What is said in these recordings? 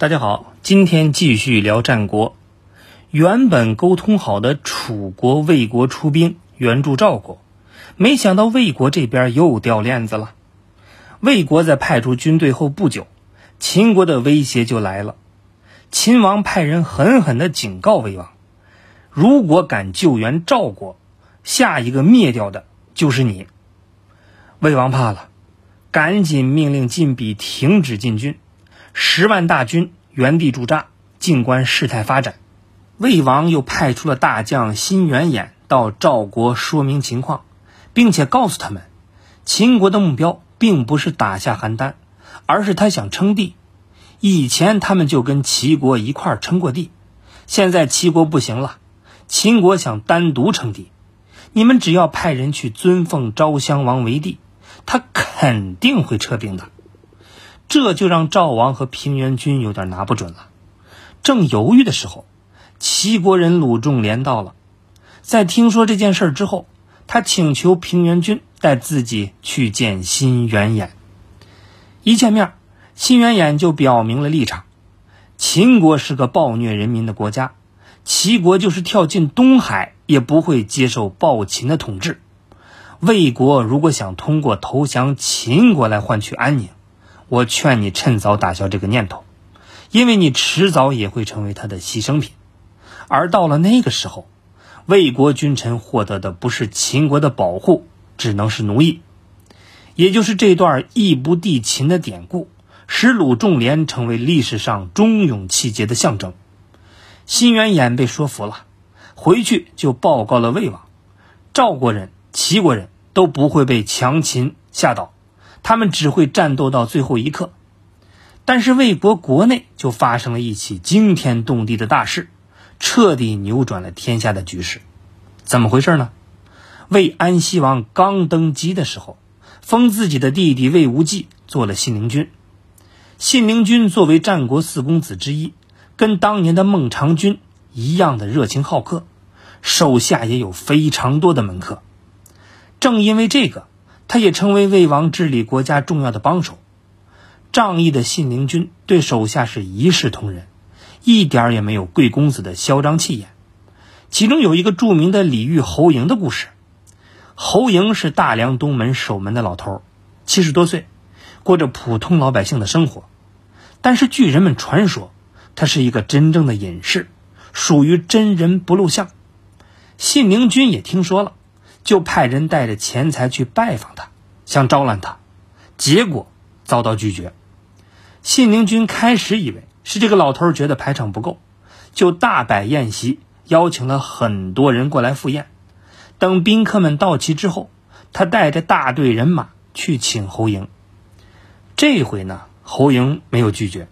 大家好，今天继续聊战国。原本沟通好的楚国、魏国出兵援助赵国，没想到魏国这边又掉链子了。魏国在派出军队后不久，秦国的威胁就来了。秦王派人狠狠地警告魏王：如果敢救援赵国，下一个灭掉的就是你。魏王怕了，赶紧命令晋鄙停止进军，十万大军原地驻扎，静观事态发展。魏王又派出了大将辛元衍到赵国说明情况，并且告诉他们，秦国的目标并不是打下邯郸，而是他想称帝。以前他们就跟齐国一块儿称过帝，现在齐国不行了，秦国想单独称帝，你们只要派人去尊奉昭襄王为帝，他肯定会撤兵的。这就让赵王和平原君有点拿不准了。正犹豫的时候。齐国人鲁仲连到了，在听说这件事之后，他请求平原君带自己去见辛元衍。一见面，辛元衍就表明了立场：秦国是个暴虐人民的国家，齐国就是跳进东海也不会接受暴秦的统治。魏国如果想通过投降秦国来换取安宁，我劝你趁早打消这个念头，因为你迟早也会成为他的牺牲品。而到了那个时候，魏国君臣获得的不是秦国的保护，只能是奴役。也就是这段义不帝秦的典故，使鲁仲连成为历史上忠勇气节的象征。辛元衍被说服了，回去就报告了魏王：赵国人、齐国人都不会被强秦吓倒，他们只会战斗到最后一刻。但是魏国国内就发生了一起惊天动地的大事。彻底扭转了天下的局势，怎么回事呢？魏安西王刚登基的时候，封自己的弟弟魏无忌做了信陵君。信陵君作为战国四公子之一，跟当年的孟尝君一样的热情好客，手下也有非常多的门客。正因为这个，他也成为魏王治理国家重要的帮手。仗义的信陵君对手下是一视同仁。一点也没有贵公子的嚣张气焰。其中有一个著名的李煜侯嬴的故事。侯嬴是大梁东门守门的老头，七十多岁，过着普通老百姓的生活。但是据人们传说，他是一个真正的隐士，属于真人不露相。信陵君也听说了，就派人带着钱财去拜访他，想招揽他，结果遭到拒绝。信陵君开始以为。是这个老头觉得排场不够，就大摆宴席，邀请了很多人过来赴宴。等宾客们到齐之后，他带着大队人马去请侯嬴。这回呢，侯嬴没有拒绝，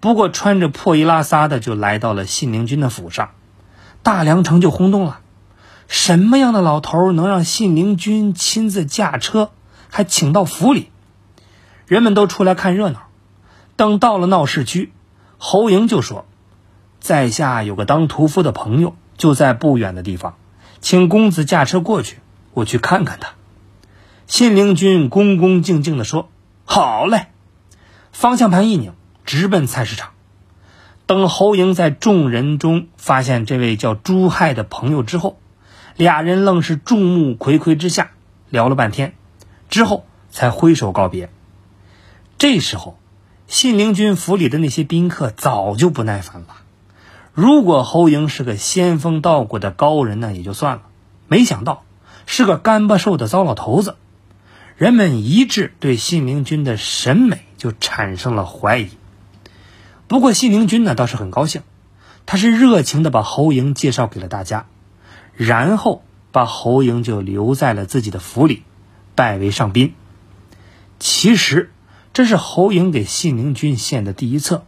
不过穿着破衣拉撒的就来到了信陵君的府上，大梁城就轰动了。什么样的老头能让信陵君亲自驾车，还请到府里？人们都出来看热闹。等到了闹市区。侯嬴就说：“在下有个当屠夫的朋友，就在不远的地方，请公子驾车过去，我去看看他。”信陵君恭恭敬敬地说：“好嘞。”方向盘一拧，直奔菜市场。等侯嬴在众人中发现这位叫朱亥的朋友之后，俩人愣是众目睽睽之下聊了半天，之后才挥手告别。这时候。信陵君府里的那些宾客早就不耐烦了。如果侯嬴是个仙风道骨的高人呢，也就算了；没想到是个干巴瘦的糟老头子，人们一致对信陵君的审美就产生了怀疑。不过信陵君呢倒是很高兴，他是热情的把侯嬴介绍给了大家，然后把侯嬴就留在了自己的府里，拜为上宾。其实。这是侯嬴给信陵君献的第一策，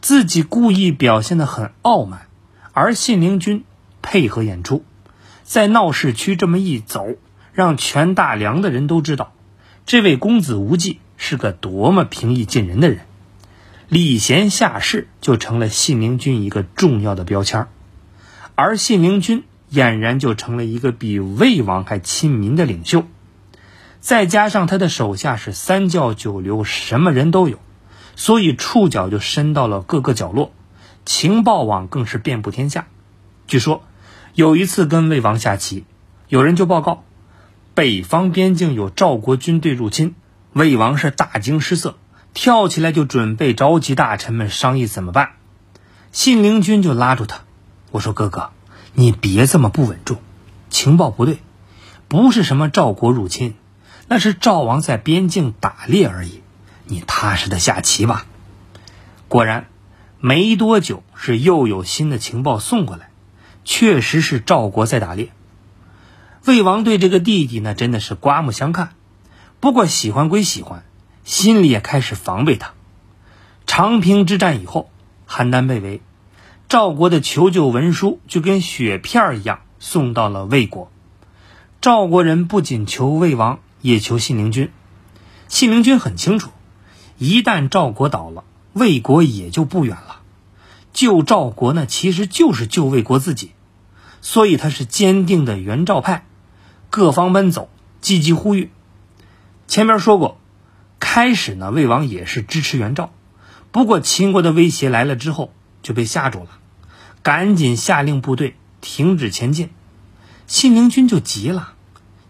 自己故意表现得很傲慢，而信陵君配合演出，在闹市区这么一走，让全大梁的人都知道，这位公子无忌是个多么平易近人的人，礼贤下士就成了信陵君一个重要的标签而信陵君俨然就成了一个比魏王还亲民的领袖。再加上他的手下是三教九流，什么人都有，所以触角就伸到了各个角落，情报网更是遍布天下。据说有一次跟魏王下棋，有人就报告北方边境有赵国军队入侵，魏王是大惊失色，跳起来就准备召集大臣们商议怎么办。信陵君就拉住他，我说：“哥哥，你别这么不稳重，情报不对，不是什么赵国入侵，那是赵王在边境打猎而已。你踏实的下棋吧。”果然，没多久是又有新的情报送过来，确实是赵国在打猎。魏王对这个弟弟呢，真的是刮目相看。不过喜欢归喜欢，心里也开始防备他。长平之战以后。邯郸被围，赵国的求救文书就跟雪片一样送到了魏国。赵国人不仅求魏王，也求信陵君。信陵君很清楚，一旦赵国倒了，魏国也就不远了。救赵国呢，其实就是救魏国自己，所以他是坚定的援赵派，各方奔走，积极呼吁。前面说过，开始呢，魏王也是支持援赵。不过秦国的威胁来了之后就被吓住了，赶紧下令部队停止前进。信陵君就急了，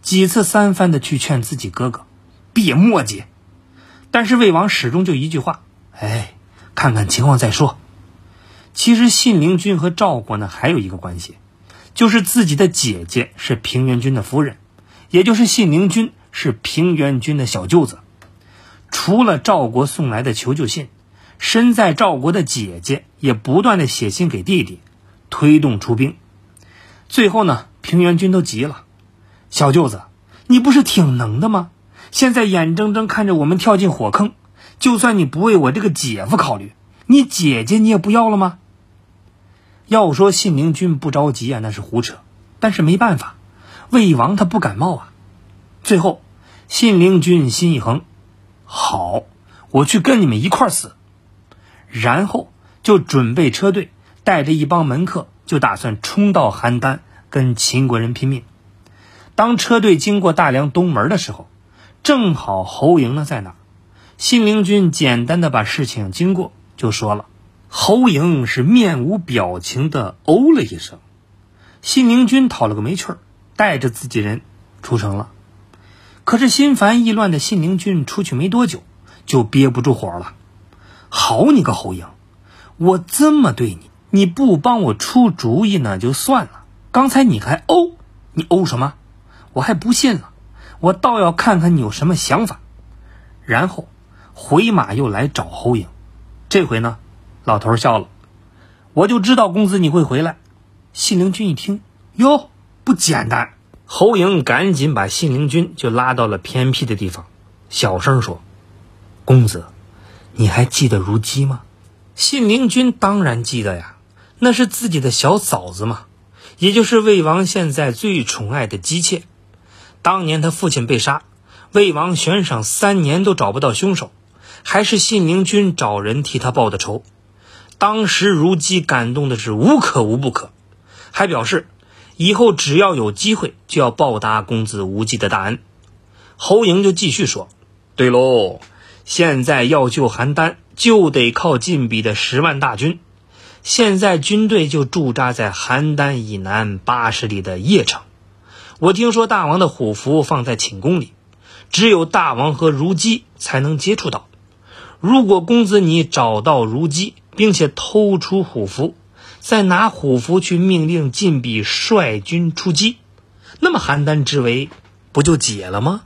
几次三番的去劝自己哥哥别墨迹，但是魏王始终就一句话：“哎，看看情况再说。”其实信陵君和赵国呢还有一个关系，就是自己的姐姐是平原君的夫人，也就是信陵君是平原君的小舅子。除了赵国送来的求救信。身在赵国的姐姐也不断的写信给弟弟，推动出兵。最后呢，平原君都急了：“小舅子，你不是挺能的吗？现在眼睁睁看着我们跳进火坑，就算你不为我这个姐夫考虑，你姐姐你也不要了吗？”要说信陵君不着急啊，那是胡扯。但是没办法，魏王他不感冒啊。最后，信陵君心一横：“好，我去跟你们一块死。”然后就准备车队，带着一帮门客，就打算冲到邯郸跟秦国人拼命。当车队经过大梁东门的时候，正好侯赢呢在那儿。信陵君简单的把事情经过就说了，侯赢是面无表情的哦了一声。信陵君讨了个没趣儿，带着自己人出城了。可是心烦意乱的信陵君出去没多久，就憋不住火了。好你个侯赢，我这么对你，你不帮我出主意呢就算了。刚才你还哦，你哦什么？我还不信了，我倒要看看你有什么想法。然后回马又来找侯嬴，这回呢，老头笑了，我就知道公子你会回来。信陵君一听，哟，不简单。侯嬴赶紧把信陵君就拉到了偏僻的地方，小声说：“公子。”你还记得如姬吗？信陵君当然记得呀，那是自己的小嫂子嘛，也就是魏王现在最宠爱的姬妾。当年他父亲被杀，魏王悬赏三年都找不到凶手，还是信陵君找人替他报的仇。当时如姬感动的是无可无不可，还表示以后只要有机会就要报答公子无忌的大恩。侯嬴就继续说：“对喽。”现在要救邯郸，就得靠晋鄙的十万大军。现在军队就驻扎在邯郸以南八十里的邺城。我听说大王的虎符放在寝宫里，只有大王和如姬才能接触到。如果公子你找到如姬，并且偷出虎符，再拿虎符去命令晋鄙率军出击，那么邯郸之围不就解了吗？